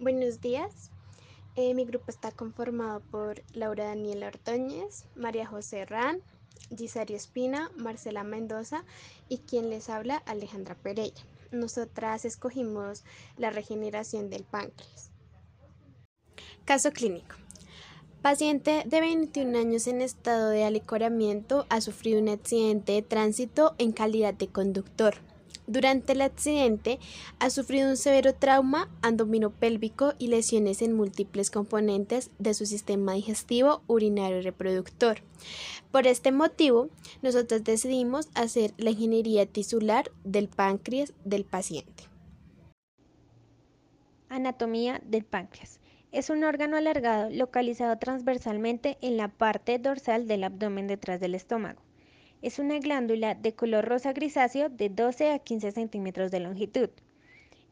Buenos días. Eh, mi grupo está conformado por Laura Daniela Ordóñez, María José Ran, Gisario Espina, Marcela Mendoza y quien les habla, Alejandra Pereira. Nosotras escogimos la regeneración del páncreas. Caso clínico. Paciente de 21 años en estado de alicoramiento ha sufrido un accidente de tránsito en calidad de conductor. Durante el accidente ha sufrido un severo trauma pélvico y lesiones en múltiples componentes de su sistema digestivo, urinario y reproductor. Por este motivo, nosotros decidimos hacer la ingeniería tisular del páncreas del paciente. Anatomía del páncreas. Es un órgano alargado localizado transversalmente en la parte dorsal del abdomen detrás del estómago. Es una glándula de color rosa grisáceo de 12 a 15 centímetros de longitud.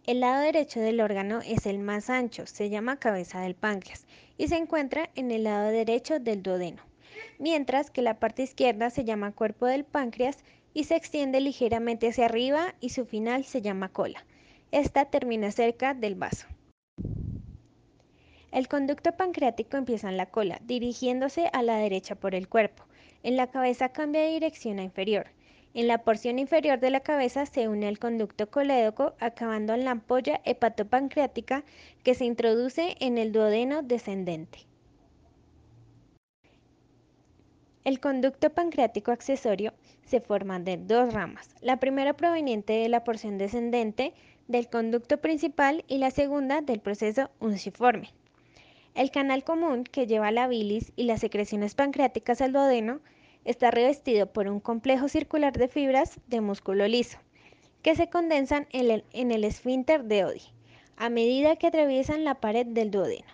El lado derecho del órgano es el más ancho, se llama cabeza del páncreas, y se encuentra en el lado derecho del duodeno, mientras que la parte izquierda se llama cuerpo del páncreas y se extiende ligeramente hacia arriba y su final se llama cola. Esta termina cerca del vaso. El conducto pancreático empieza en la cola, dirigiéndose a la derecha por el cuerpo. En la cabeza cambia de dirección a inferior. En la porción inferior de la cabeza se une al conducto colédoco, acabando en la ampolla hepatopancreática que se introduce en el duodeno descendente. El conducto pancreático accesorio se forma de dos ramas, la primera proveniente de la porción descendente del conducto principal y la segunda del proceso unciforme. El canal común que lleva la bilis y las secreciones pancreáticas al duodeno está revestido por un complejo circular de fibras de músculo liso, que se condensan en el, esfínter de Oddi, a medida que atraviesan la pared del duodeno.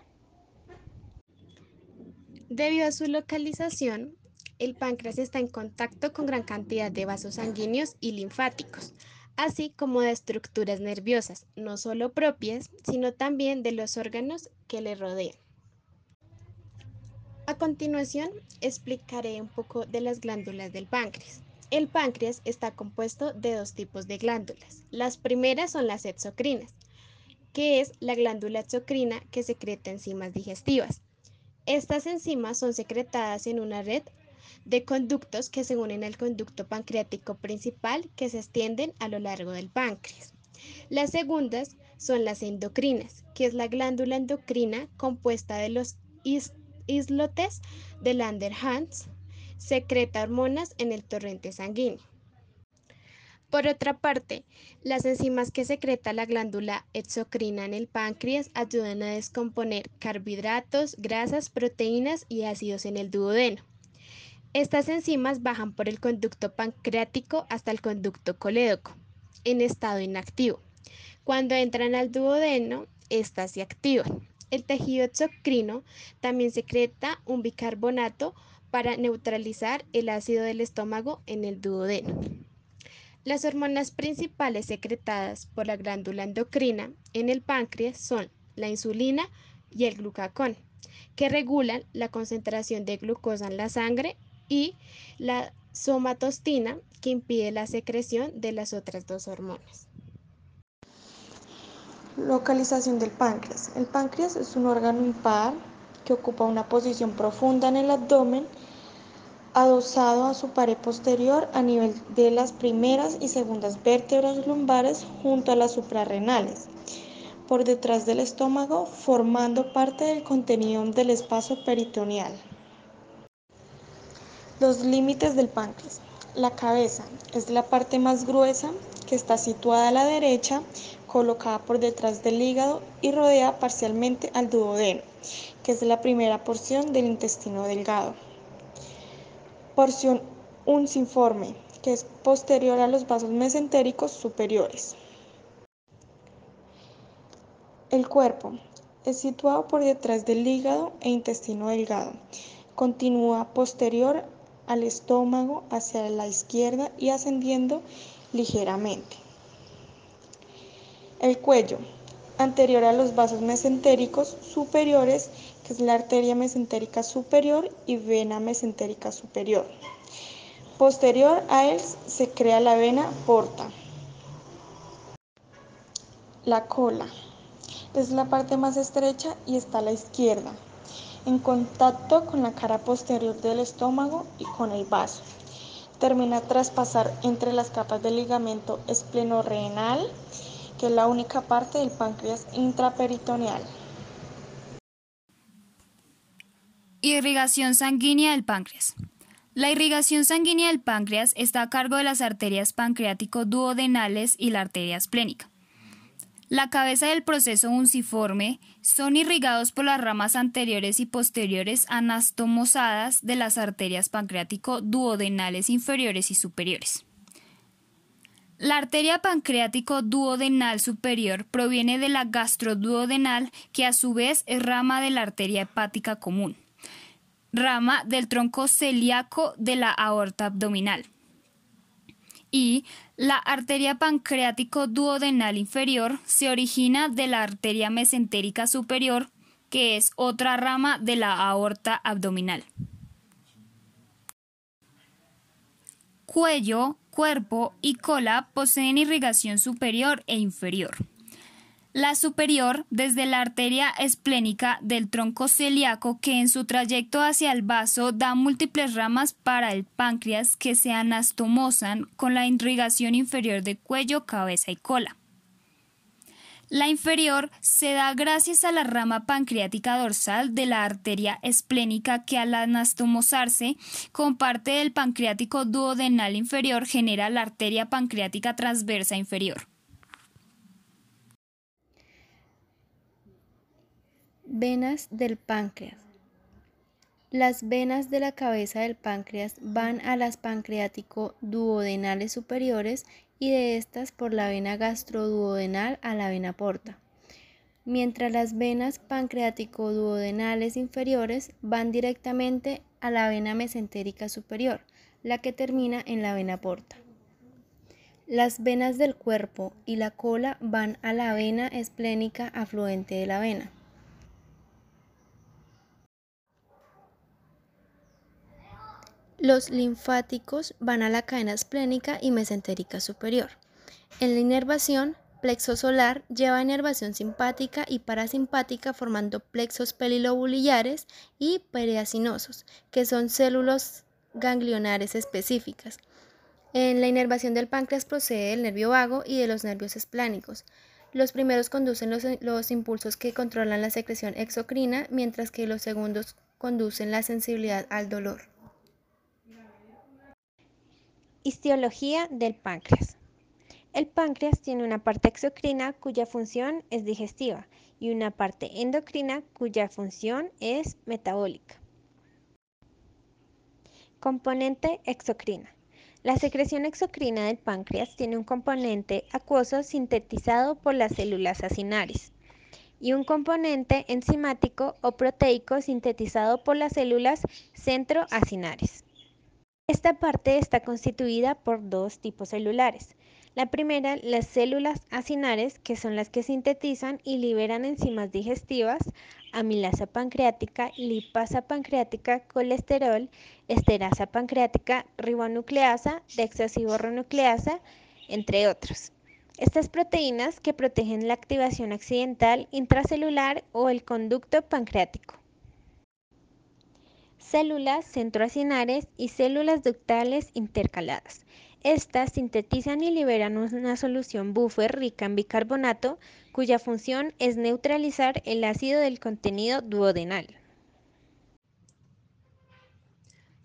Debido a su localización, el páncreas está en contacto con gran cantidad de vasos sanguíneos y linfáticos, así como de estructuras nerviosas, no solo propias, sino también de los órganos que le rodean. A continuación, explicaré un poco de las glándulas del páncreas. El páncreas está compuesto de dos tipos de glándulas. Las primeras son las exocrinas, que es la glándula exocrina que secreta enzimas digestivas. Estas enzimas son secretadas en una red de conductos que se unen al conducto pancreático principal que se extienden a lo largo del páncreas. Las segundas son las endocrinas, que es la glándula endocrina compuesta de los islotes de Langerhans, secreta hormonas en el torrente sanguíneo. Por otra parte, las enzimas que secreta la glándula exocrina en el páncreas ayudan a descomponer carbohidratos, grasas, proteínas y ácidos en el duodeno. Estas enzimas bajan por el conducto pancreático hasta el conducto colédoco, en estado inactivo. Cuando entran al duodeno, estas se activan. El tejido exocrino también secreta un bicarbonato para neutralizar el ácido del estómago en el duodeno. Las hormonas principales secretadas por la glándula endocrina en el páncreas son la insulina y el glucagón, que regulan la concentración de glucosa en la sangre, y la somatostina, que impide la secreción de las otras dos hormonas. Localización del páncreas. El páncreas es un órgano impar que ocupa una posición profunda en el abdomen, adosado a su pared posterior a nivel de las primeras y segundas vértebras lumbares junto a las suprarrenales, por detrás del estómago, formando parte del contenido del espacio peritoneal. Los límites del páncreas. La cabeza es la parte más gruesa que está situada a la derecha colocada por detrás del hígado y rodea parcialmente al duodeno, que es la primera porción del intestino delgado. Porción unciforme, que es posterior a los vasos mesentéricos superiores. El cuerpo es situado por detrás del hígado e intestino delgado. Continúa posterior al estómago hacia la izquierda y ascendiendo ligeramente. El cuello, anterior a los vasos mesentéricos superiores, que es la arteria mesentérica superior y vena mesentérica superior. Posterior a él se crea la vena porta. La cola. es la parte más estrecha y está a la izquierda, en contacto con la cara posterior del estómago y con el vaso. Termina tras pasar entre las capas del ligamento esplenorrenal, que es la única parte del páncreas intraperitoneal. Irrigación sanguínea del páncreas. La irrigación sanguínea del páncreas está a cargo de las arterias pancreático-duodenales y la arteria esplénica. La cabeza del proceso unciforme son irrigados por las ramas anteriores y posteriores anastomosadas de las arterias pancreático-duodenales inferiores y superiores. La arteria pancreático-duodenal superior proviene de la gastroduodenal, que a su vez es rama de la arteria hepática común rama del tronco celíaco de la aorta abdominal. Y la arteria pancreático duodenal inferior se origina de la arteria mesentérica superior, que es otra rama de la aorta abdominal. Cuello, cuerpo y cola poseen irrigación superior e inferior. La superior desde la arteria esplénica del tronco celíaco que en su trayecto hacia el vaso da múltiples ramas para el páncreas que se anastomosan con la irrigación inferior de cuello, cabeza y cola. La inferior se da gracias a la rama pancreática dorsal de la arteria esplénica que al anastomosarse con parte del pancreático duodenal inferior genera la arteria pancreática transversa inferior. Venas del páncreas. Las venas de la cabeza del páncreas van a las pancreático-duodenales superiores y de estas por la vena gastroduodenal a la vena porta, mientras las venas pancreático-duodenales inferiores van directamente a la vena mesentérica superior, la que termina en la vena porta. Las venas del cuerpo y la cola van a la vena esplénica afluente de la vena. Los linfáticos van a la cadena esplénica y mesentérica superior. En la inervación, plexo solar lleva inervación simpática y parasimpática formando plexos pelilobulillares y periacinosos, que son células ganglionares específicas. En la inervación del páncreas procede del nervio vago y de los nervios esplánicos. Los primeros conducen los, impulsos que controlan la secreción exocrina, mientras que los segundos conducen la sensibilidad al dolor. Histología del páncreas. El páncreas tiene una parte exocrina cuya función es digestiva y una parte endocrina cuya función es metabólica. Componente exocrina. La secreción exocrina del páncreas tiene un componente acuoso sintetizado por las células acinares y un componente enzimático o proteico sintetizado por las células centroacinares. Esta parte está constituida por dos tipos celulares. La primera, las células acinares, que son las que sintetizan y liberan enzimas digestivas, amilasa pancreática, lipasa pancreática, colesterol, esterasa pancreática, ribonucleasa, desoxirribonucleasa, entre otros. Estas proteínas que protegen la activación accidental intracelular o el conducto pancreático células centroacinares y células ductales intercaladas. Estas sintetizan y liberan una solución buffer rica en bicarbonato cuya función es neutralizar el ácido del contenido duodenal.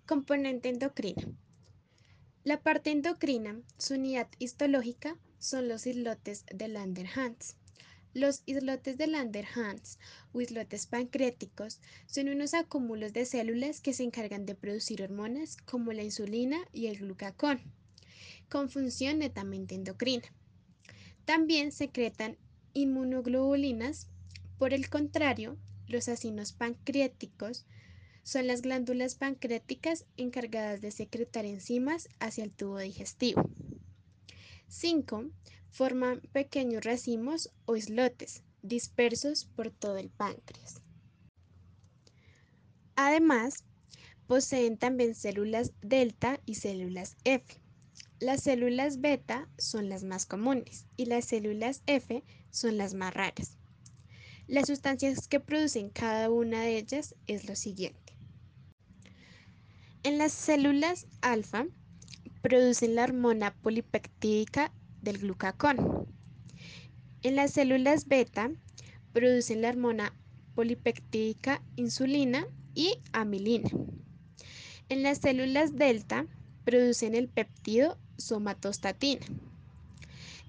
Componente endocrina. La parte endocrina, su unidad histológica, son los islotes de Langerhans. Los islotes de Langerhans o islotes pancreáticos son unos acúmulos de células que se encargan de producir hormonas como la insulina y el glucagón, con función netamente endocrina. También secretan inmunoglobulinas. Por el contrario, los acinos pancreáticos son las glándulas pancreáticas encargadas de secretar enzimas hacia el tubo digestivo. 5 forman pequeños racimos o islotes dispersos por todo el páncreas. Además, poseen también células delta y células F. Las células beta son las más comunes y las células F son las más raras. Las sustancias que producen cada una de ellas es lo siguiente. En las células alfa producen la hormona polipeptídica del glucagón. En las células beta producen la hormona polipeptídica insulina y amilina. En las células delta producen el péptido somatostatina.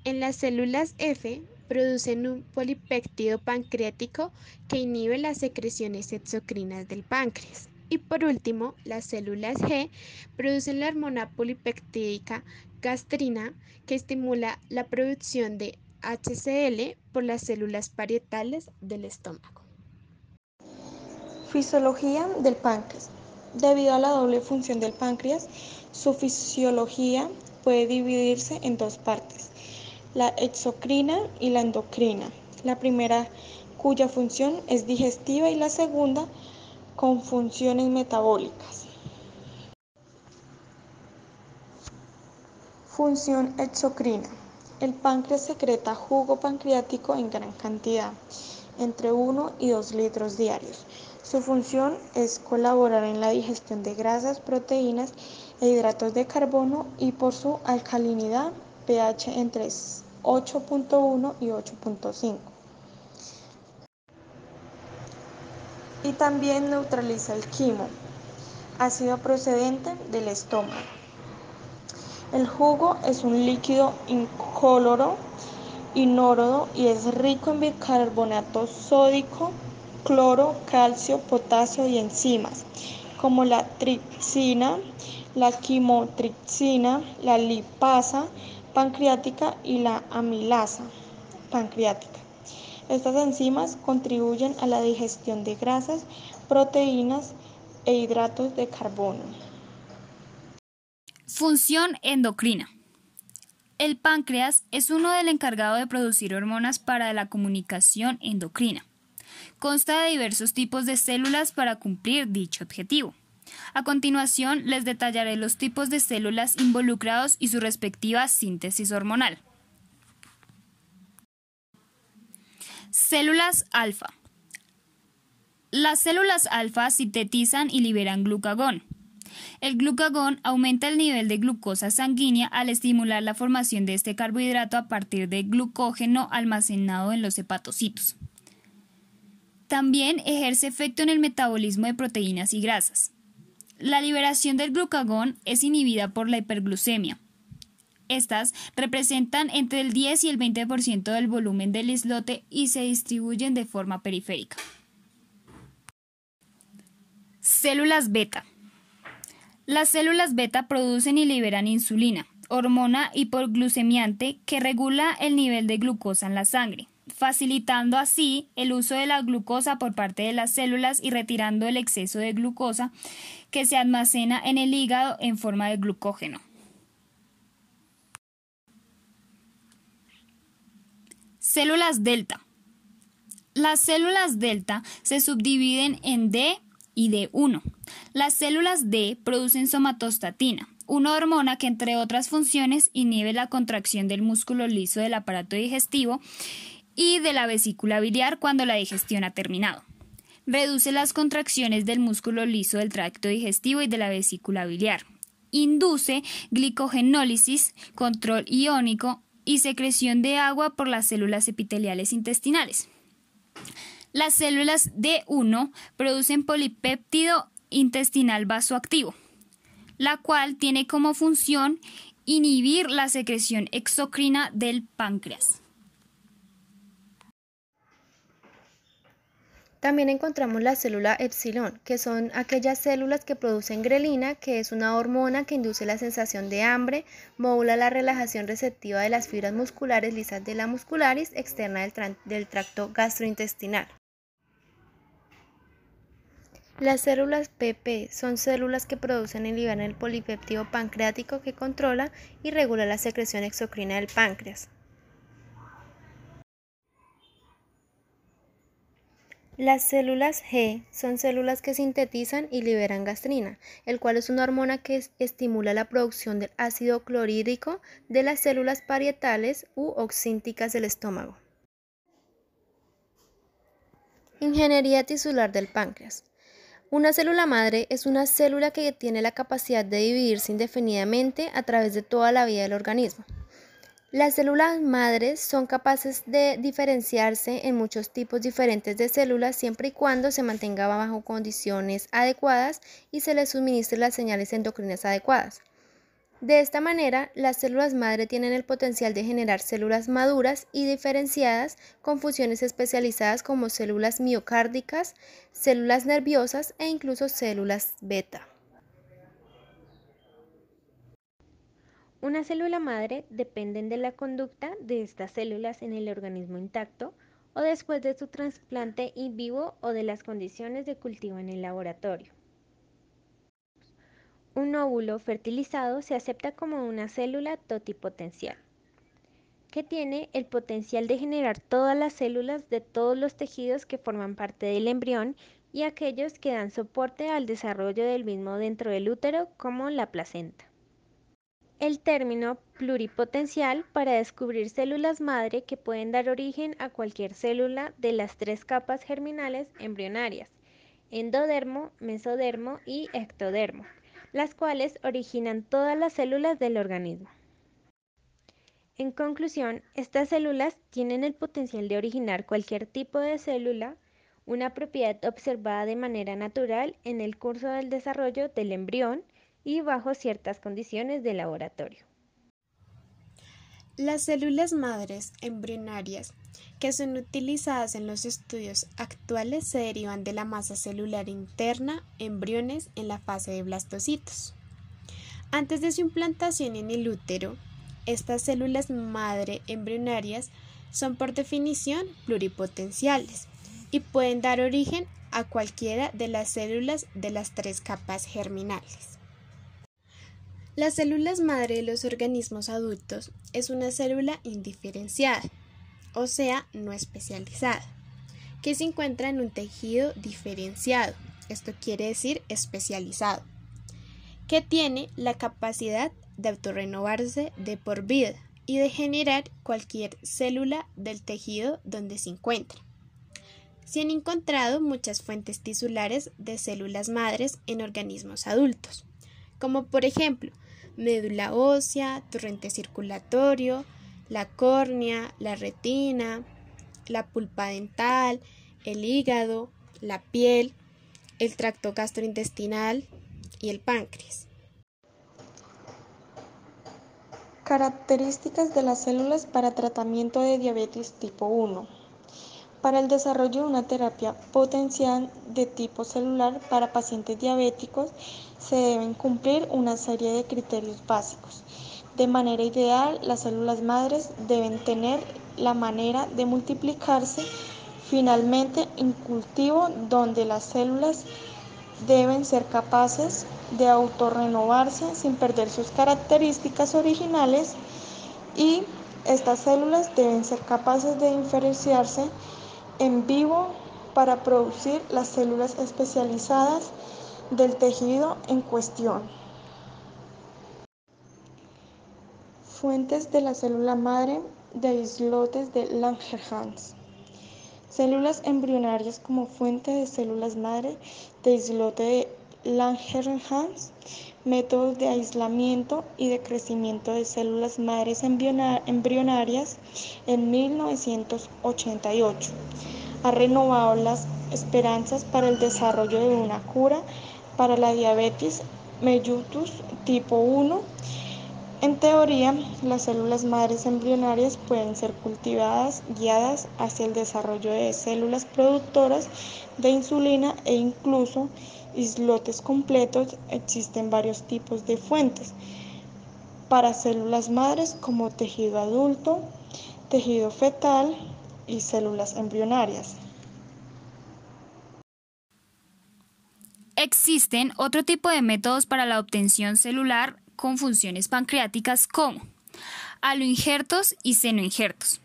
En las células F producen un polipéptido pancreático que inhibe las secreciones exocrinas del páncreas. Y por último, las células G producen la hormona polipeptídica gastrina que estimula la producción de HCl por las células parietales del estómago. Fisiología del páncreas. Debido a la doble función del páncreas, su fisiología puede dividirse en dos partes, la exocrina y la endocrina. La primera cuya función es digestiva y la segunda con funciones metabólicas. Función exocrina. El páncreas secreta jugo pancreático en gran cantidad, entre 1 y 2 litros diarios. Su función es colaborar en la digestión de grasas, proteínas e hidratos de carbono y por su alcalinidad pH entre 8.1 y 8.5. Y también neutraliza el quimo, ácido procedente del estómago. El jugo es un líquido incoloro, inórodo y es rico en bicarbonato sódico, cloro, calcio, potasio y enzimas, como la tripsina, la quimotripsina, la lipasa pancreática y la amilasa pancreática. Estas enzimas contribuyen a la digestión de grasas, proteínas e hidratos de carbono. Función endocrina. El páncreas es uno del encargado de producir hormonas para la comunicación endocrina. Consta de diversos tipos de células para cumplir dicho objetivo. A continuación les detallaré los tipos de células involucrados y su respectiva síntesis hormonal. Células alfa. Las células alfa sintetizan y liberan glucagón. El glucagón aumenta el nivel de glucosa sanguínea al estimular la formación de este carbohidrato a partir de glucógeno almacenado en los hepatocitos. También ejerce efecto en el metabolismo de proteínas y grasas. La liberación del glucagón es inhibida por la hiperglucemia. Estas representan entre el 10 y el 20% del volumen del islote y se distribuyen de forma periférica. Células beta. Las células beta producen y liberan insulina, hormona hipoglucemiante que regula el nivel de glucosa en la sangre facilitando así el uso de la glucosa por parte de las células y retirando el exceso de glucosa que se almacena en el hígado en forma de glucógeno. Células delta. Las células delta se subdividen en D y D1. Las células D producen somatostatina, una hormona que entre otras funciones inhibe la contracción del músculo liso del aparato digestivo y de la vesícula biliar cuando la digestión ha terminado. Reduce las contracciones del músculo liso del tracto digestivo y de la vesícula biliar. Induce glicogenólisis, control iónico y secreción de agua por las células epiteliales intestinales. Las células D1 producen polipéptido intestinal vasoactivo, la cual tiene como función inhibir la secreción exocrina del páncreas. También encontramos la célula epsilon, que son aquellas células que producen grelina, que es una hormona que induce la sensación de hambre, modula la relajación receptiva de las fibras musculares lisas de la muscularis externa del, tracto gastrointestinal. Las células PP son células que producen y liberan el polipéptido pancreático que controla y regula la secreción exocrina del páncreas. Las células G son células que sintetizan y liberan gastrina, el cual es una hormona que estimula la producción del ácido clorhídrico de las células parietales u oxínticas del estómago. Ingeniería tisular del páncreas. Una célula madre es una célula que tiene la capacidad de dividirse indefinidamente a través de toda la vida del organismo. Las células madres son capaces de diferenciarse en muchos tipos diferentes de células siempre y cuando se mantenga bajo condiciones adecuadas y se les suministre las señales endocrinas adecuadas. De esta manera, las células madre tienen el potencial de generar células maduras y diferenciadas con funciones especializadas como células miocárdicas, células nerviosas e incluso células beta. Una célula madre depende de la conducta de estas células en el organismo intacto o después de su trasplante in vivo o de las condiciones de cultivo en el laboratorio. Un óvulo fertilizado se acepta como una célula totipotencial, que tiene el potencial de generar todas las células de todos los tejidos que forman parte del embrión y aquellos que dan soporte al desarrollo del mismo dentro del útero, como la placenta. El término pluripotencial para descubrir células madre que pueden dar origen a cualquier célula de las tres capas germinales embrionarias, endodermo, mesodermo y ectodermo las cuales originan todas las células del organismo. En conclusión, estas células tienen el potencial de originar cualquier tipo de célula, una propiedad observada de manera natural en el curso del desarrollo del embrión y bajo ciertas condiciones de laboratorio. Las células madres embrionarias que son utilizadas en los estudios actuales se derivan de la masa celular interna, embriones en la fase de blastocitos. Antes de su implantación en el útero, estas células madre embrionarias son por definición pluripotenciales y pueden dar origen a cualquiera de las células de las tres capas germinales. Las células madre de los organismos adultos es una célula indiferenciada o sea, no especializada, que se encuentra en un tejido diferenciado, esto quiere decir especializado, que tiene la capacidad de autorrenovarse de por vida y de generar cualquier célula del tejido donde se encuentra. Se han encontrado muchas fuentes tisulares de células madres en organismos adultos, como por ejemplo médula ósea, torrente circulatorio, la córnea, la retina, la pulpa dental, el hígado, la piel, el tracto gastrointestinal y el páncreas. Características de las células para tratamiento de diabetes tipo 1. Para el desarrollo de una terapia potencial de tipo celular para pacientes diabéticos se deben cumplir una serie de criterios básicos. De manera ideal, las células madres deben tener la manera de multiplicarse finalmente en cultivo donde las células deben ser capaces de autorrenovarse sin perder sus características originales y estas células deben ser capaces de diferenciarse en vivo para producir las células especializadas del tejido en cuestión. Fuentes de la célula madre de islotes de Langerhans. Células embrionarias como fuente de células madre de islote de Langerhans. Métodos de aislamiento y de crecimiento de células madres embrionarias en 1988. Ha renovado las esperanzas para el desarrollo de una cura para la diabetes mellitus tipo 1 en teoría, las células madres embrionarias pueden ser cultivadas guiadas hacia el desarrollo de células productoras de insulina e incluso islotes completos. Existen varios tipos de fuentes para células madres como tejido adulto, tejido fetal y células embrionarias. Existen otro tipo de métodos para la obtención celular con funciones pancreáticas como aloinjertos y senoinjertos.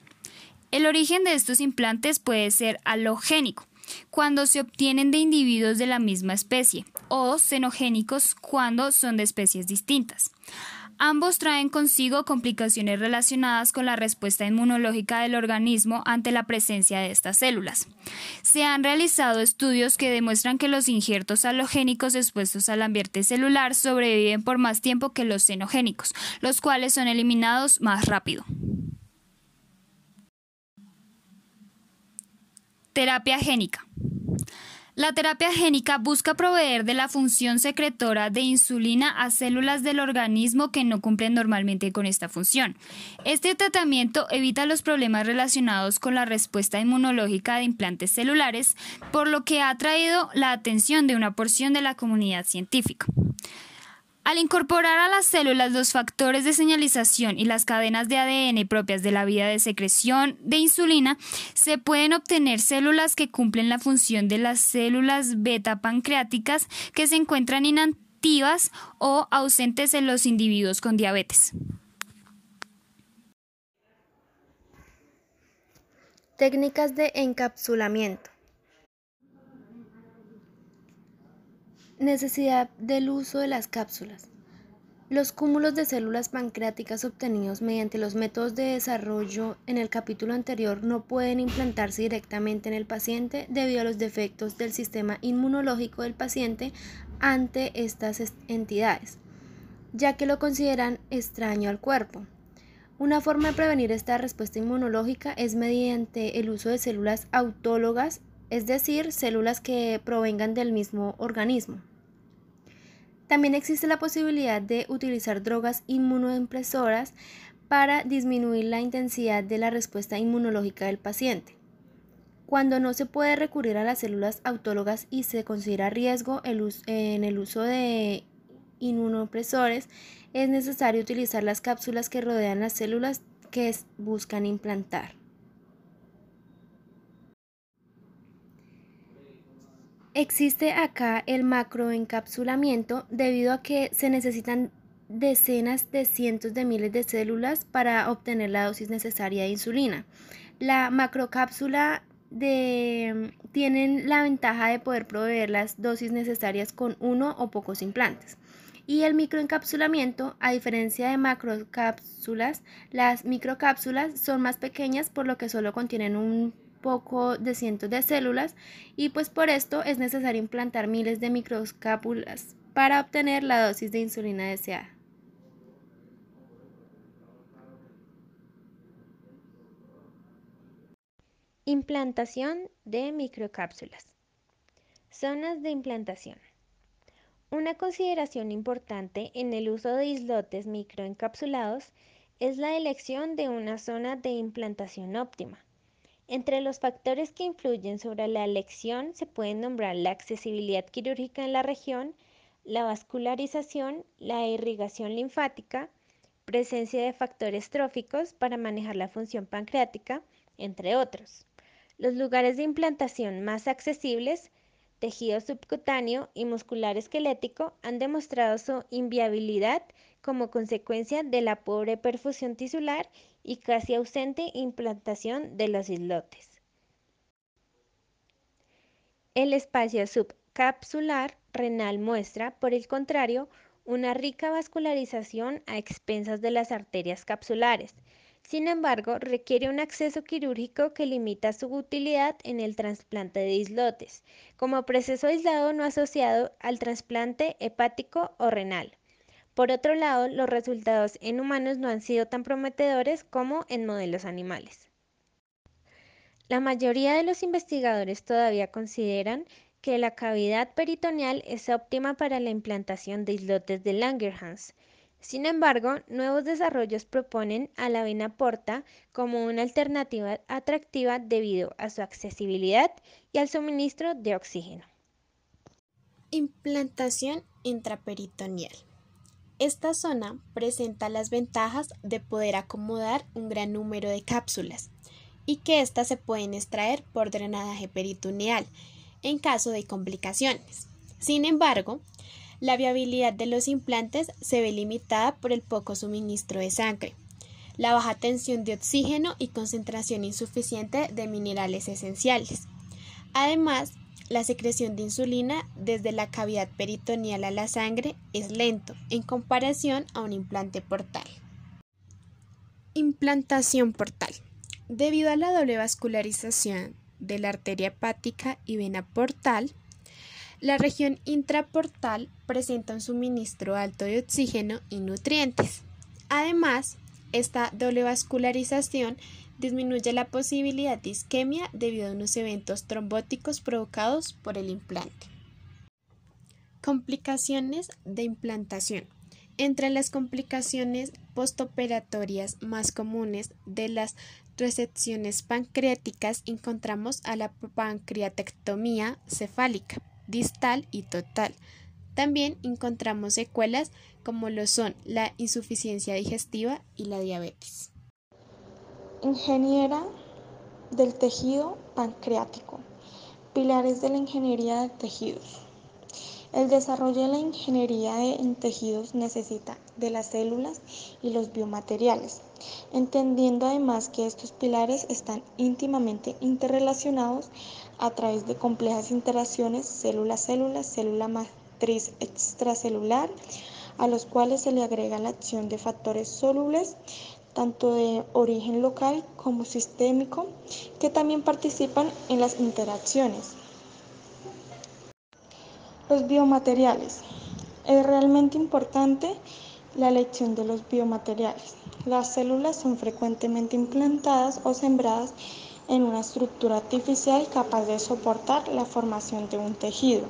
El origen de estos implantes puede ser alogénico, cuando se obtienen de individuos de la misma especie, o xenogénicos cuando son de especies distintas. Ambos traen consigo complicaciones relacionadas con la respuesta inmunológica del organismo ante la presencia de estas células. Se han realizado estudios que demuestran que los injertos halogénicos expuestos al ambiente celular sobreviven por más tiempo que los xenogénicos, los cuales son eliminados más rápido. Terapia génica. La terapia génica busca proveer de la función secretora de insulina a células del organismo que no cumplen normalmente con esta función. Este tratamiento evita los problemas relacionados con la respuesta inmunológica de implantes celulares, por lo que ha atraído la atención de una porción de la comunidad científica. Al incorporar a las células los factores de señalización y las cadenas de ADN propias de la vía de secreción de insulina, se pueden obtener células que cumplen la función de las células beta pancreáticas que se encuentran inactivas o ausentes en los individuos con diabetes. Técnicas de encapsulamiento. Necesidad del uso de las cápsulas. Los cúmulos de células pancreáticas obtenidos mediante los métodos de desarrollo en el capítulo anterior no pueden implantarse directamente en el paciente debido a los defectos del sistema inmunológico del paciente ante estas entidades, ya que lo consideran extraño al cuerpo. Una forma de prevenir esta respuesta inmunológica es mediante el uso de células autólogas, es decir, células que provengan del mismo organismo. También existe la posibilidad de utilizar drogas inmunoimpresoras para disminuir la intensidad de la respuesta inmunológica del paciente. Cuando no se puede recurrir a las células autólogas y se considera riesgo en el uso de inmunopresores, es necesario utilizar las cápsulas que rodean las células que buscan implantar. Existe acá el macroencapsulamiento debido a que se necesitan decenas de cientos de miles de células para obtener la dosis necesaria de insulina. La macrocápsula de, tienen la ventaja de poder proveer las dosis necesarias con uno o pocos implantes. Y el microencapsulamiento, a diferencia de macrocápsulas, las microcápsulas son más pequeñas por lo que solo contienen un poco de cientos de células y pues por esto es necesario implantar miles de microcápulas para obtener la dosis de insulina deseada. Implantación de microcápsulas. Zonas de implantación. Una consideración importante en el uso de islotes microencapsulados es la elección de una zona de implantación óptima. Entre los factores que influyen sobre la elección se pueden nombrar la accesibilidad quirúrgica en la región, la vascularización, la irrigación linfática, presencia de factores tróficos para manejar la función pancreática, entre otros. Los lugares de implantación más accesibles, tejido subcutáneo y muscular esquelético, han demostrado su inviabilidad como consecuencia de la pobre perfusión tisular y casi ausente implantación de los islotes. El espacio subcapsular renal muestra, por el contrario, una rica vascularización a expensas de las arterias capsulares. Sin embargo, requiere un acceso quirúrgico que limita su utilidad en el trasplante de islotes, como proceso aislado no asociado al trasplante hepático o renal. Por otro lado, los resultados en humanos no han sido tan prometedores como en modelos animales. La mayoría de los investigadores todavía consideran que la cavidad peritoneal es óptima para la implantación de islotes de Langerhans. Sin embargo, nuevos desarrollos proponen a la vena porta como una alternativa atractiva debido a su accesibilidad y al suministro de oxígeno. Implantación intraperitoneal. Esta zona presenta las ventajas de poder acomodar un gran número de cápsulas y que éstas se pueden extraer por drenaje peritoneal en caso de complicaciones. Sin embargo, la viabilidad de los implantes se ve limitada por el poco suministro de sangre, la baja tensión de oxígeno y concentración insuficiente de minerales esenciales. Además, la secreción de insulina desde la cavidad peritoneal a la sangre es lento en comparación a un implante portal. Implantación portal. Debido a la doble vascularización de la arteria hepática y vena portal, la región intraportal presenta un suministro alto de oxígeno y nutrientes. Además, esta doble vascularización disminuye la posibilidad de isquemia debido a unos eventos trombóticos provocados por el implante. Complicaciones de implantación. Entre las complicaciones postoperatorias más comunes de las resecciones pancreáticas encontramos a la pancreatectomía cefálica distal y total. También encontramos secuelas como lo son la insuficiencia digestiva y la diabetes. Ingeniera del tejido pancreático. Pilares de la ingeniería de tejidos. El desarrollo de la ingeniería en tejidos necesita de las células y los biomateriales, entendiendo además que estos pilares están íntimamente interrelacionados a través de complejas interacciones célula-célula, célula matriz extracelular, a los cuales se le agrega la acción de factores solubles, tanto de origen local como sistémico, que también participan en las interacciones. Los biomateriales. Es realmente importante la elección de los biomateriales. Las células son frecuentemente implantadas o sembradas en una estructura artificial capaz de soportar la formación de un tejido.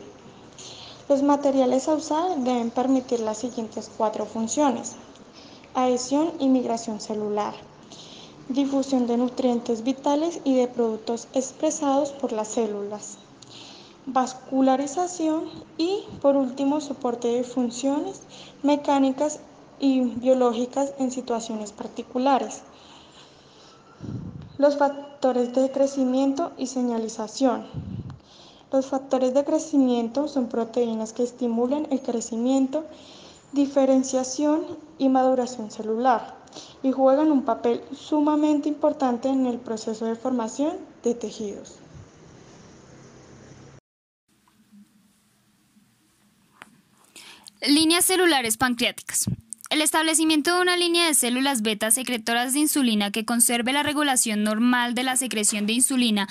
Los materiales a usar deben permitir las siguientes cuatro funciones. Adhesión y migración celular. Difusión de nutrientes vitales y de productos expresados por las células. Vascularización y, por último, soporte de funciones mecánicas y biológicas en situaciones particulares. Los factores de crecimiento y señalización. Los factores de crecimiento son proteínas que estimulan el crecimiento, diferenciación y maduración celular y juegan un papel sumamente importante en el proceso de formación de tejidos. Líneas celulares pancreáticas. El establecimiento de una línea de células beta secretoras de insulina que conserve la regulación normal de la secreción de insulina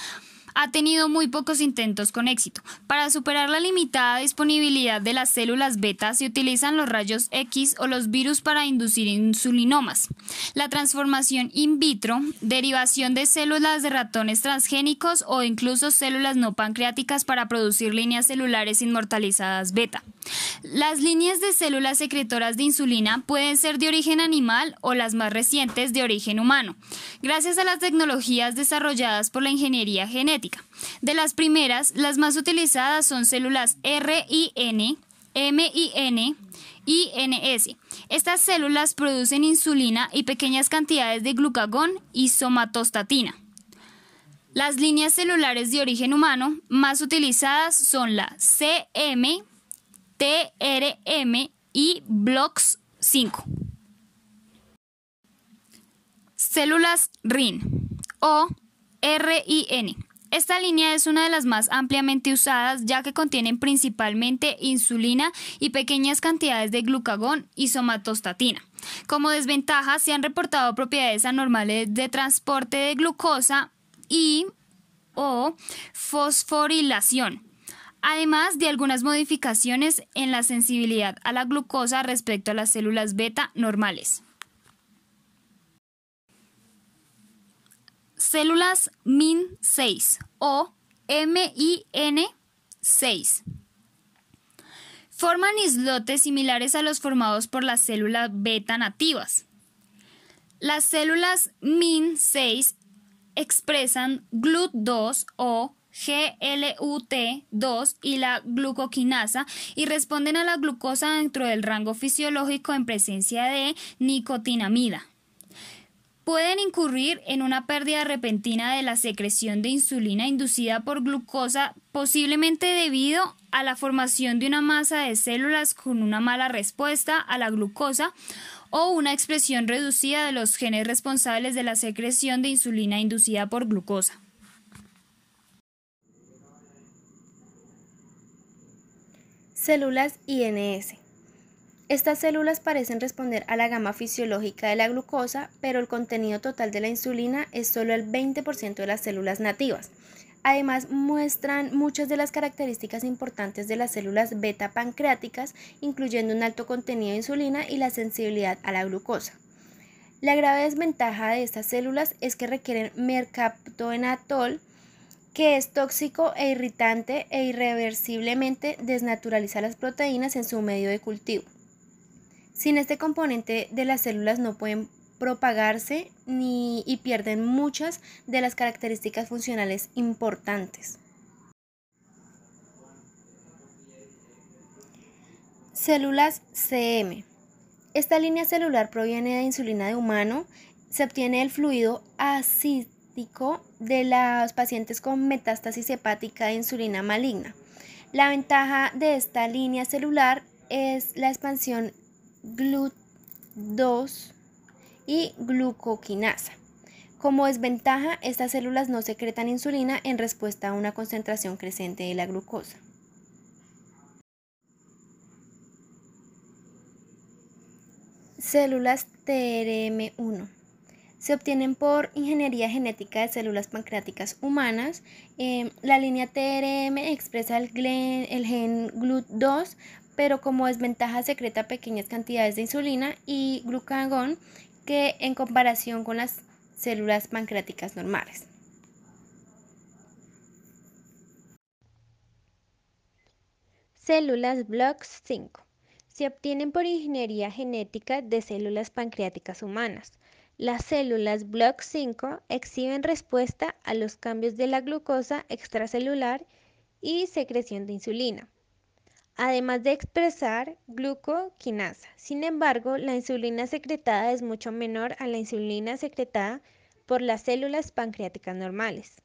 ha tenido muy pocos intentos con éxito. Para superar la limitada disponibilidad de las células beta se utilizan los rayos X o los virus para inducir insulinomas. La transformación in vitro, derivación de células de ratones transgénicos o incluso células no pancreáticas para producir líneas celulares inmortalizadas beta. Las líneas de células secretoras de insulina pueden ser de origen animal o las más recientes de origen humano, gracias a las tecnologías desarrolladas por la ingeniería genética. De las primeras, las más utilizadas son células RIN, MIN, y NS. Estas células producen insulina y pequeñas cantidades de glucagón y somatostatina. Las líneas celulares de origen humano más utilizadas son la CM, TRM y Blocks 5. Células RIN o RIN. Esta línea es una de las más ampliamente usadas ya que contienen principalmente insulina y pequeñas cantidades de glucagón y somatostatina. Como desventaja se han reportado propiedades anormales de transporte de glucosa y o fosforilación además de algunas modificaciones en la sensibilidad a la glucosa respecto a las células beta normales. Células MIN6 o MIN6 forman islotes similares a los formados por las células beta nativas. Las células MIN6 expresan GLUT2 o GLUT2 y la glucoquinasa y responden a la glucosa dentro del rango fisiológico en presencia de nicotinamida. Pueden incurrir en una pérdida repentina de la secreción de insulina inducida por glucosa, posiblemente debido a la formación de una masa de células con una mala respuesta a la glucosa o una expresión reducida de los genes responsables de la secreción de insulina inducida por glucosa. Células INS. Estas células parecen responder a la gama fisiológica de la glucosa, pero el contenido total de la insulina es solo el 20% de las células nativas. Además, muestran muchas de las características importantes de las células beta pancreáticas, incluyendo un alto contenido de insulina y la sensibilidad a la glucosa. La grave desventaja de estas células es que requieren mercaptoenatol, que es tóxico e irritante e irreversiblemente desnaturaliza las proteínas en su medio de cultivo. Sin este componente de las células no pueden propagarse ni, y pierden muchas de las características funcionales importantes. Células CM. Esta línea celular proviene de insulina de humano. Se obtiene el fluido acídico de los pacientes con metástasis hepática de insulina maligna. La ventaja de esta línea celular es la expansión GLUT2 y glucoquinasa. Como desventaja, estas células no secretan insulina en respuesta a una concentración creciente de la glucosa. Células TRM1 se obtienen por ingeniería genética de células pancreáticas humanas. Em, la línea TRM expresa el, el gen GLUT2, pero como desventaja secreta pequeñas cantidades de insulina y glucagón que en comparación con las células pancreáticas normales. Células Blocks 5 se obtienen por ingeniería genética de células pancreáticas humanas. Las células Block 5 exhiben respuesta a los cambios de la glucosa extracelular y secreción de insulina además de expresar glucoquinasa. Sin embargo, la insulina secretada es mucho menor a la insulina secretada por las células pancreáticas normales.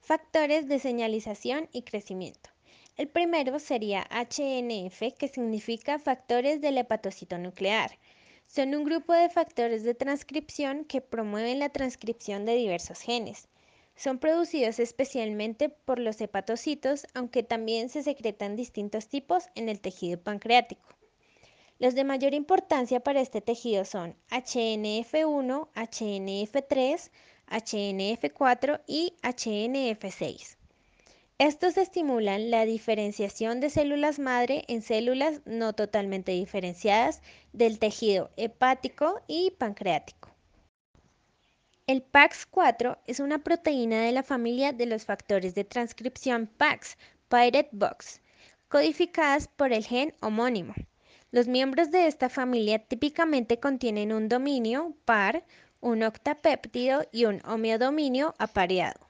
Factores de señalización y crecimiento. El primero sería HNF, que significa factores del hepatocito nuclear. Son un grupo de factores de transcripción que promueven la transcripción de diversos genes. Son producidos especialmente por los hepatocitos, aunque también se secretan distintos tipos en el tejido pancreático. Los de mayor importancia para este tejido son HNF1, HNF3, HNF4 y HNF6. Estos estimulan la diferenciación de células madre en células no totalmente diferenciadas del tejido hepático y pancreático. El PAX4 es una proteína de la familia de los factores de transcripción PAX, Pirate Box, codificadas por el gen homónimo. Los miembros de esta familia típicamente contienen un dominio par, un octapéptido y un homeodominio apareado.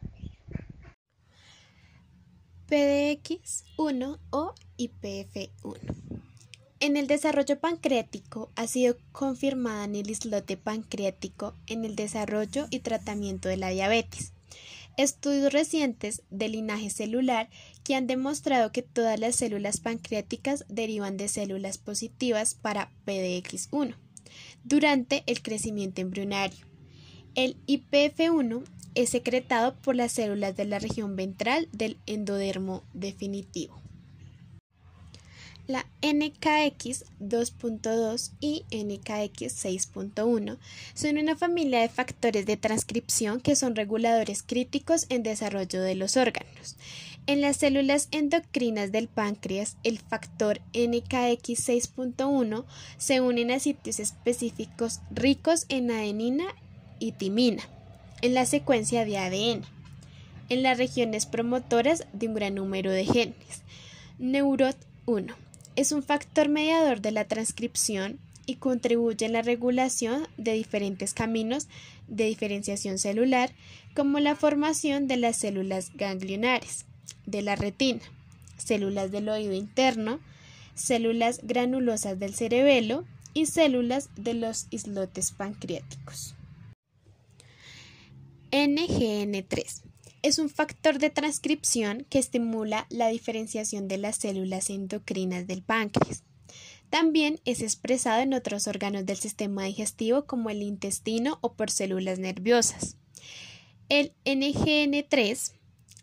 PDX1 o IPF1. En el desarrollo pancreático ha sido confirmada en el islote pancreático en el desarrollo y tratamiento de la diabetes. Estudios recientes de linaje celular que han demostrado que todas las células pancreáticas derivan de células positivas para PDX1 durante el crecimiento embrionario. El IPF1 es secretado por las células de la región ventral del endodermo definitivo la NKX 2.2 y NKX 6.1 son una familia de factores de transcripción que son reguladores críticos en desarrollo de los órganos. En las células endocrinas del páncreas, el factor NKX 6.1 se une a sitios específicos ricos en adenina y timina, en la secuencia de ADN, en las regiones promotoras de un gran número de genes. Neurot 1 es un factor mediador de la transcripción y contribuye en la regulación de diferentes caminos de diferenciación celular, como la formación de las células ganglionares, de la retina, células del oído interno, células granulosas del cerebelo y células de los islotes pancreáticos. NGN3 es un factor de transcripción que estimula la diferenciación de las células endocrinas del páncreas. También es expresado en otros órganos del sistema digestivo como el intestino o por células nerviosas. El NGN3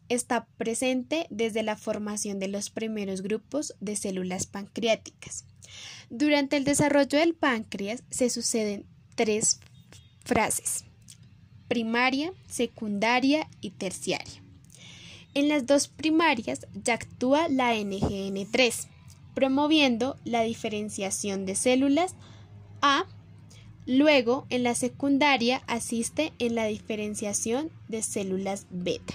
está presente desde la formación de los primeros grupos de células pancreáticas. Durante el desarrollo del páncreas se suceden tres frases, primaria, secundaria y terciaria. En las dos primarias ya actúa la NGN3, promoviendo la diferenciación de células A. Luego, en la secundaria asiste en la diferenciación de células beta.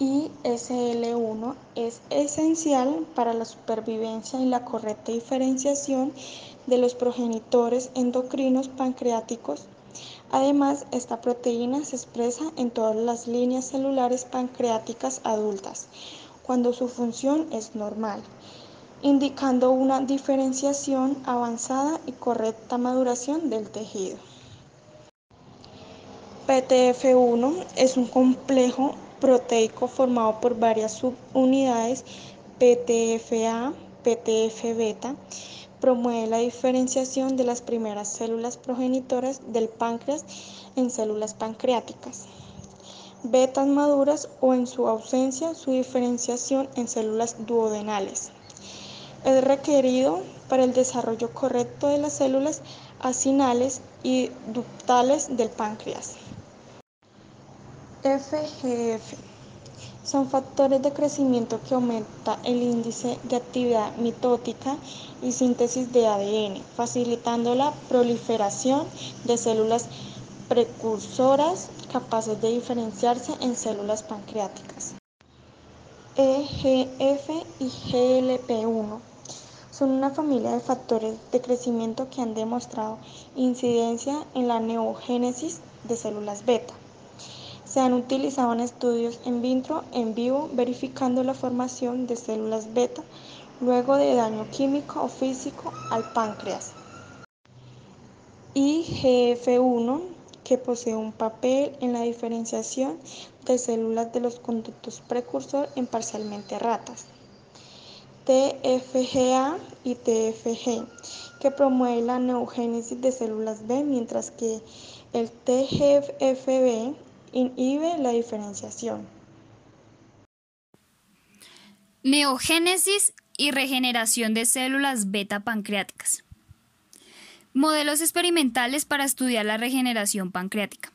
ISL1 es esencial para la supervivencia y la correcta diferenciación de los progenitores endocrinos pancreáticos Además, esta proteína se expresa en todas las líneas celulares pancreáticas adultas, cuando su función es normal, indicando una diferenciación avanzada y correcta maduración del tejido. PTF1 es un complejo proteico formado por varias subunidades PTFA, PTF-beta, promueve la diferenciación de las primeras células progenitoras del páncreas en células pancreáticas, betas maduras o en su ausencia su diferenciación en células duodenales. Es requerido para el desarrollo correcto de las células acinales y ductales del páncreas. FGF son factores de crecimiento que aumenta el índice de actividad mitótica y síntesis de ADN, facilitando la proliferación de células precursoras capaces de diferenciarse en células pancreáticas. EGF y GLP1 son una familia de factores de crecimiento que han demostrado incidencia en la neogénesis de células beta. Se han utilizado en estudios in vitro en vivo verificando la formación de células beta luego de daño químico o físico al páncreas. IGF-1 que posee un papel en la diferenciación de células de los conductos precursor en parcialmente ratas. TFGA y TFG, que promueve la neogénesis de células B, mientras que el TGFB inhibe la diferenciación. Neogénesis y regeneración de células beta pancreáticas. Modelos experimentales para estudiar la regeneración pancreática.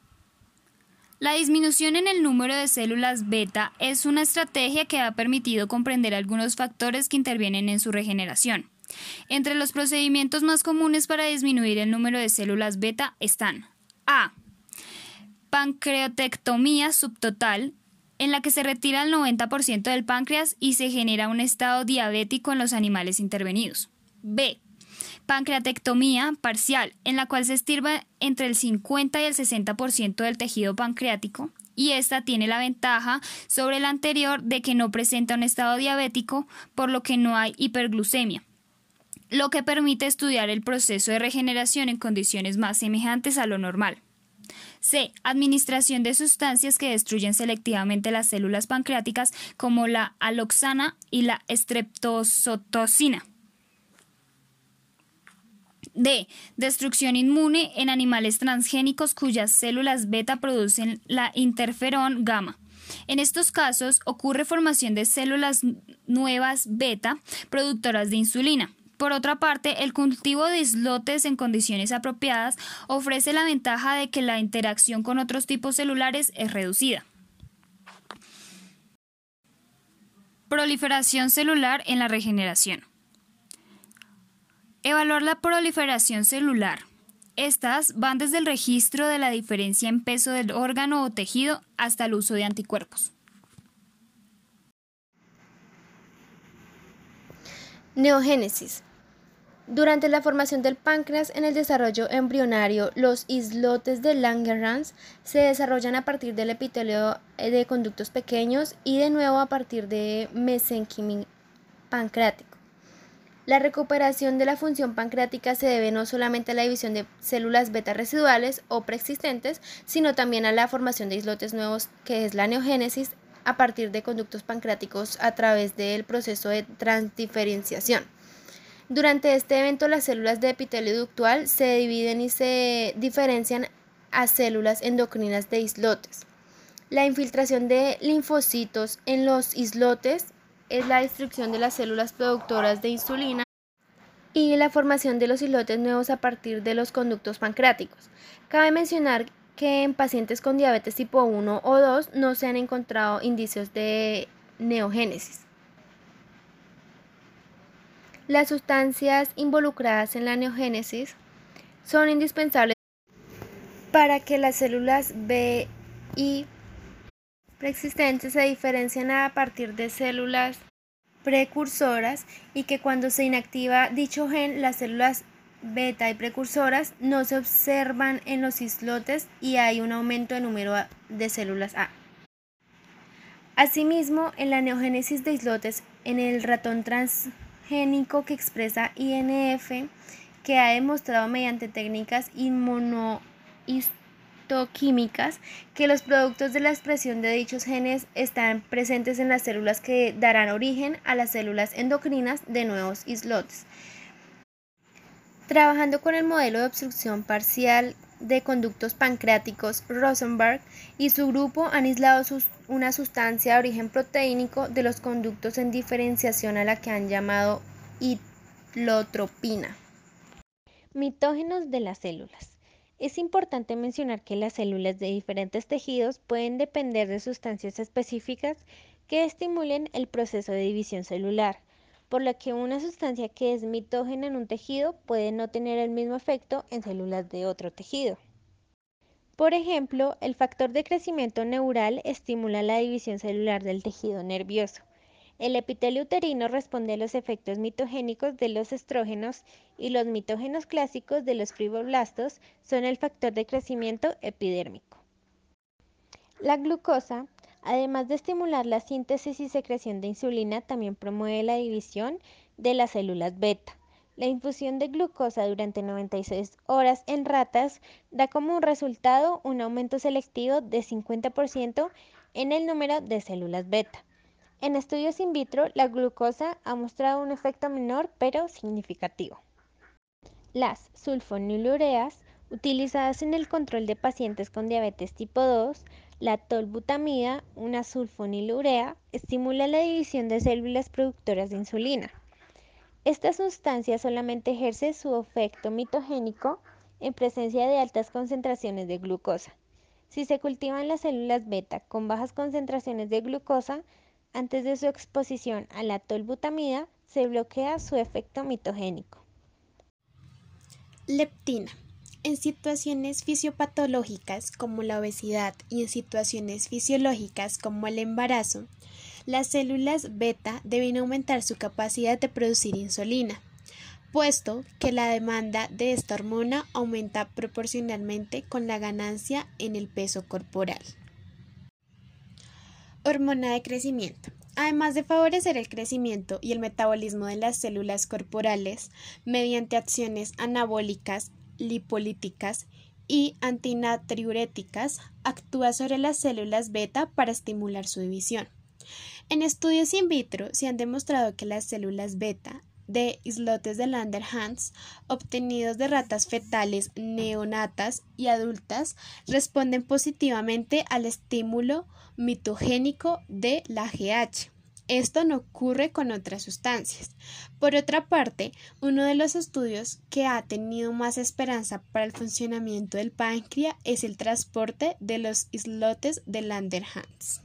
La disminución en el número de células beta es una estrategia que ha permitido comprender algunos factores que intervienen en su regeneración. Entre los procedimientos más comunes para disminuir el número de células beta están A pancreatectomía subtotal, en la que se retira el 90% del páncreas y se genera un estado diabético en los animales intervenidos. B. Pancreatectomía parcial, en la cual se estirba entre el 50 y el 60% del tejido pancreático, y esta tiene la ventaja sobre la anterior de que no presenta un estado diabético, por lo que no hay hiperglucemia, lo que permite estudiar el proceso de regeneración en condiciones más semejantes a lo normal. C. Administración de sustancias que destruyen selectivamente las células pancreáticas como la aloxana y la streptozotocina. D. Destrucción inmune en animales transgénicos cuyas células beta producen la interferón gamma. En estos casos ocurre formación de células nuevas beta productoras de insulina. Por otra parte, el cultivo de islotes en condiciones apropiadas ofrece la ventaja de que la interacción con otros tipos celulares es reducida. Proliferación celular en la regeneración. Evaluar la proliferación celular. Estas van desde el registro de la diferencia en peso del órgano o tejido hasta el uso de anticuerpos. Neogénesis. Durante la formación del páncreas en el desarrollo embrionario, los islotes de Langerhans se desarrollan a partir del epitelio de conductos pequeños y de nuevo a partir de mesenquimio pancreático. La recuperación de la función pancreática se debe no solamente a la división de células beta residuales o preexistentes, sino también a la formación de islotes nuevos, que es la neogénesis, a partir de conductos pancreáticos a través del proceso de transdiferenciación. Durante este evento las células de epitelio ductual se dividen y se diferencian a células endocrinas de islotes. La infiltración de linfocitos en los islotes es la destrucción de las células productoras de insulina y la formación de los islotes nuevos a partir de los conductos pancreáticos. Cabe mencionar que en pacientes con diabetes tipo 1 o 2 no se han encontrado indicios de neogénesis. Las sustancias involucradas en la neogénesis son indispensables para que las células B y preexistentes se diferencian a partir de células precursoras y que cuando se inactiva dicho gen, las células beta y precursoras no se observan en los islotes y hay un aumento de número de células A. Asimismo, en la neogénesis de islotes, en el ratón transgénico que expresa INF, que ha demostrado mediante técnicas inmunohistoquímicas que los productos de la expresión de dichos genes están presentes en las células que darán origen a las células endocrinas de nuevos islotes. Trabajando con el modelo de obstrucción parcial de conductos pancreáticos, Rosenberg y su grupo han aislado una sustancia de origen proteínico de los conductos en diferenciación a la que han llamado hitlotropina. Mitógenos de las células. Es importante mencionar que las células de diferentes tejidos pueden depender de sustancias específicas que estimulen el proceso de división celular por lo que una sustancia que es mitógena en un tejido puede no tener el mismo efecto en células de otro tejido. Por ejemplo, el factor de crecimiento neural estimula la división celular del tejido nervioso. El epitelio uterino responde a los efectos mitogénicos de los estrógenos y los mitógenos clásicos de los fibroblastos son el factor de crecimiento epidérmico. La glucosa Además de estimular la síntesis y secreción de insulina, también promueve la división de las células beta. La infusión de glucosa durante 96 horas en ratas da como resultado un aumento selectivo de 50% en el número de células beta. En estudios in vitro, la glucosa ha mostrado un efecto menor pero significativo. Las sulfonilureas, utilizadas en el control de pacientes con diabetes tipo 2, la tolbutamida, una sulfonilurea, estimula la división de células productoras de insulina. Esta sustancia solamente ejerce su efecto mitogénico en presencia de altas concentraciones de glucosa. Si se cultivan las células beta con bajas concentraciones de glucosa, antes de su exposición a la tolbutamida, se bloquea su efecto mitogénico. Leptina. En situaciones fisiopatológicas como la obesidad y en situaciones fisiológicas como el embarazo, las células beta deben aumentar su capacidad de producir insulina, puesto que la demanda de esta hormona aumenta proporcionalmente con la ganancia en el peso corporal. Hormona de crecimiento. Además de favorecer el crecimiento y el metabolismo de las células corporales mediante acciones anabólicas lipolíticas y antinatriuréticas, actúa sobre las células beta para estimular su división. En estudios in vitro se han demostrado que las células beta de islotes de Langerhans obtenidos de ratas fetales neonatas y adultas responden positivamente al estímulo mitogénico de la GH. Esto no ocurre con otras sustancias. Por otra parte, uno de los estudios que ha tenido más esperanza para el funcionamiento del páncreas es el transporte de los islotes de Langerhans.